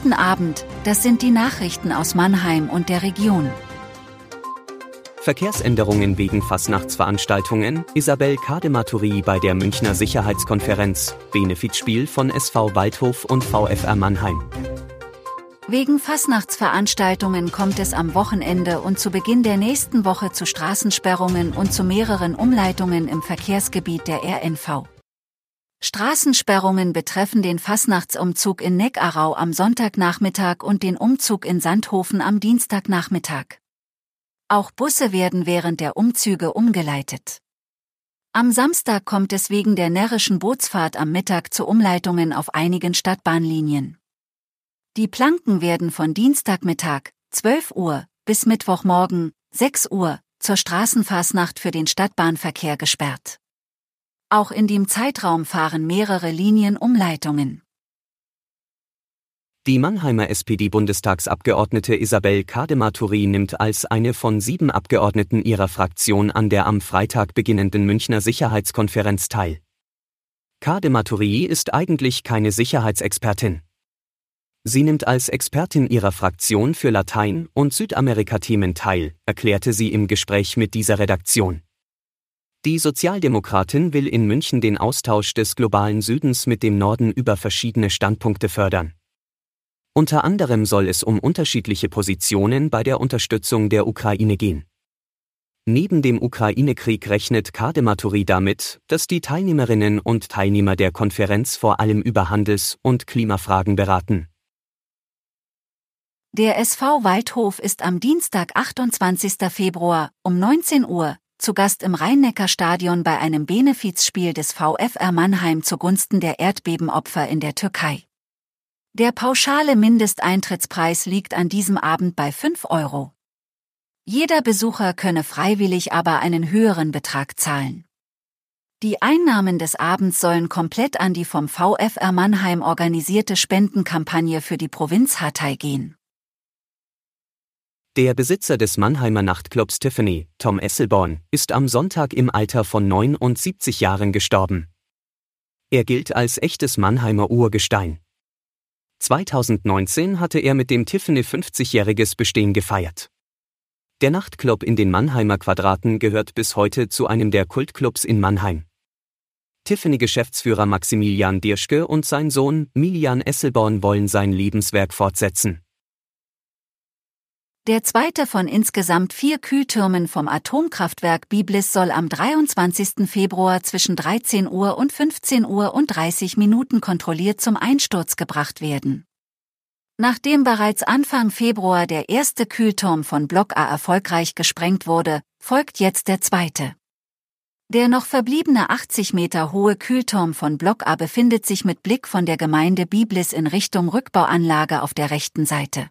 Guten Abend, das sind die Nachrichten aus Mannheim und der Region. Verkehrsänderungen wegen Fastnachtsveranstaltungen, Isabel Kadematuri bei der Münchner Sicherheitskonferenz, Benefizspiel von SV Waldhof und VfR Mannheim. Wegen Fastnachtsveranstaltungen kommt es am Wochenende und zu Beginn der nächsten Woche zu Straßensperrungen und zu mehreren Umleitungen im Verkehrsgebiet der RNV. Straßensperrungen betreffen den Fastnachtsumzug in Neckarau am Sonntagnachmittag und den Umzug in Sandhofen am Dienstagnachmittag. Auch Busse werden während der Umzüge umgeleitet. Am Samstag kommt es wegen der närrischen Bootsfahrt am Mittag zu Umleitungen auf einigen Stadtbahnlinien. Die Planken werden von Dienstagmittag, 12 Uhr, bis Mittwochmorgen, 6 Uhr, zur Straßenfasnacht für den Stadtbahnverkehr gesperrt. Auch in dem Zeitraum fahren mehrere Linien Umleitungen. Die Mannheimer SPD-Bundestagsabgeordnete Isabel Kadematuri nimmt als eine von sieben Abgeordneten ihrer Fraktion an der am Freitag beginnenden Münchner Sicherheitskonferenz teil. Kadematuri ist eigentlich keine Sicherheitsexpertin. Sie nimmt als Expertin ihrer Fraktion für Latein- und Südamerika-Themen teil, erklärte sie im Gespräch mit dieser Redaktion. Die Sozialdemokratin will in München den Austausch des globalen Südens mit dem Norden über verschiedene Standpunkte fördern. Unter anderem soll es um unterschiedliche Positionen bei der Unterstützung der Ukraine gehen. Neben dem Ukraine-Krieg rechnet Kadematuri damit, dass die Teilnehmerinnen und Teilnehmer der Konferenz vor allem über Handels- und Klimafragen beraten. Der SV Waldhof ist am Dienstag, 28. Februar um 19 Uhr zu Gast im Rhein-Neckar-Stadion bei einem Benefizspiel des VfR Mannheim zugunsten der Erdbebenopfer in der Türkei. Der pauschale Mindesteintrittspreis liegt an diesem Abend bei 5 Euro. Jeder Besucher könne freiwillig aber einen höheren Betrag zahlen. Die Einnahmen des Abends sollen komplett an die vom VfR Mannheim organisierte Spendenkampagne für die Provinz Hatay gehen. Der Besitzer des Mannheimer Nachtclubs Tiffany, Tom Esselborn, ist am Sonntag im Alter von 79 Jahren gestorben. Er gilt als echtes Mannheimer Urgestein. 2019 hatte er mit dem Tiffany 50-jähriges Bestehen gefeiert. Der Nachtclub in den Mannheimer Quadraten gehört bis heute zu einem der Kultclubs in Mannheim. Tiffany-Geschäftsführer Maximilian Dirschke und sein Sohn Milian Esselborn wollen sein Lebenswerk fortsetzen. Der zweite von insgesamt vier Kühltürmen vom Atomkraftwerk Biblis soll am 23. Februar zwischen 13 Uhr und 15 Uhr und 30 Minuten kontrolliert zum Einsturz gebracht werden. Nachdem bereits Anfang Februar der erste Kühlturm von Block A erfolgreich gesprengt wurde, folgt jetzt der zweite. Der noch verbliebene 80 Meter hohe Kühlturm von Block A befindet sich mit Blick von der Gemeinde Biblis in Richtung Rückbauanlage auf der rechten Seite.